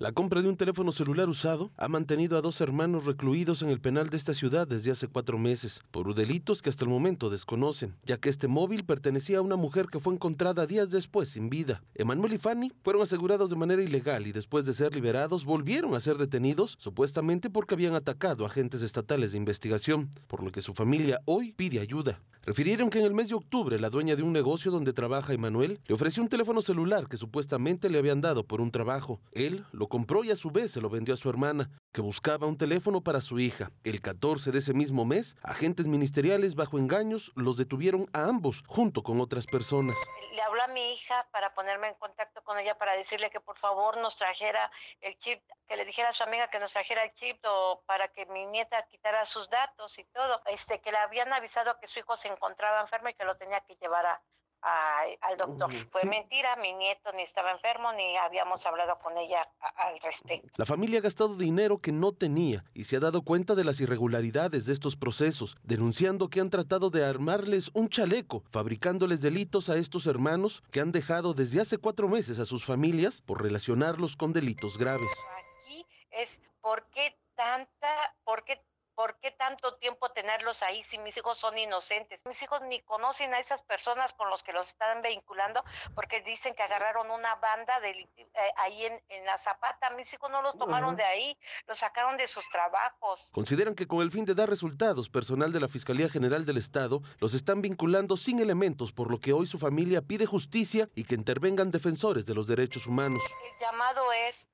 La compra de un teléfono celular usado ha mantenido a dos hermanos recluidos en el penal de esta ciudad desde hace cuatro meses, por delitos que hasta el momento desconocen, ya que este móvil pertenecía a una mujer que fue encontrada días después sin vida. Emanuel y Fanny fueron asegurados de manera ilegal y después de ser liberados volvieron a ser detenidos, supuestamente porque habían atacado a agentes estatales de investigación, por lo que su familia hoy pide ayuda. Refirieron que en el mes de octubre la dueña de un negocio donde trabaja Emanuel le ofreció un teléfono celular que supuestamente le habían dado por un trabajo. Él lo compró y a su vez se lo vendió a su hermana, que buscaba un teléfono para su hija. El 14 de ese mismo mes, agentes ministeriales bajo engaños los detuvieron a ambos junto con otras personas. Le habló a mi hija para ponerme en contacto con ella para decirle que por favor nos trajera el chip, que le dijera a su amiga que nos trajera el chip o para que mi nieta quitara sus datos y todo. Este que le habían avisado que su hijo se encontraba enfermo y que lo tenía que llevar a, al doctor. Fue mentira, mi nieto ni estaba enfermo ni habíamos hablado con ella al respecto. La familia ha gastado dinero que no tenía y se ha dado cuenta de las irregularidades de estos procesos, denunciando que han tratado de armarles un chaleco, fabricándoles delitos a estos hermanos que han dejado desde hace cuatro meses a sus familias por relacionarlos con delitos graves. Aquí es por qué tanta, por qué ¿Por qué tanto tiempo tenerlos ahí si mis hijos son inocentes? Mis hijos ni conocen a esas personas con los que los están vinculando porque dicen que agarraron una banda de, eh, ahí en, la Zapata. Mis hijos no los tomaron de ahí, los sacaron de sus trabajos. Consideran que con el fin de dar resultados, personal de la Fiscalía General del Estado los están vinculando sin elementos, por lo que hoy su familia pide justicia y que intervengan defensores de los derechos humanos. El llamado es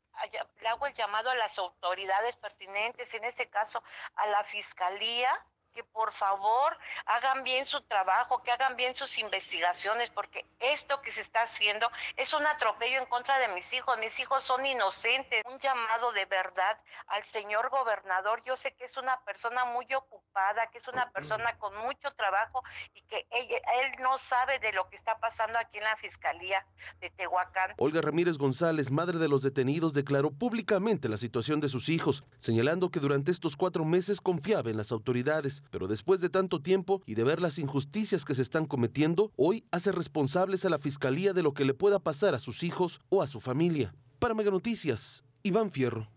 le hago el llamado a las autoridades pertinentes, en este caso a la fiscalía, que por favor hagan bien su trabajo, que hagan bien sus investigaciones, porque esto que se está haciendo es un atropello en contra de mis hijos. Mis hijos son inocentes. Un llamado de verdad al señor gobernador. Yo sé que es una persona muy ocupada, que es una persona con mucho trabajo y que él no sabe de lo que está pasando aquí en la Fiscalía de Tehuacán. Olga Ramírez González, madre de los detenidos, declaró públicamente la situación de sus hijos, señalando que durante estos cuatro meses confiaba en las autoridades pero después de tanto tiempo y de ver las injusticias que se están cometiendo, hoy hace responsables a la Fiscalía de lo que le pueda pasar a sus hijos o a su familia. Para Mega Noticias, Iván Fierro.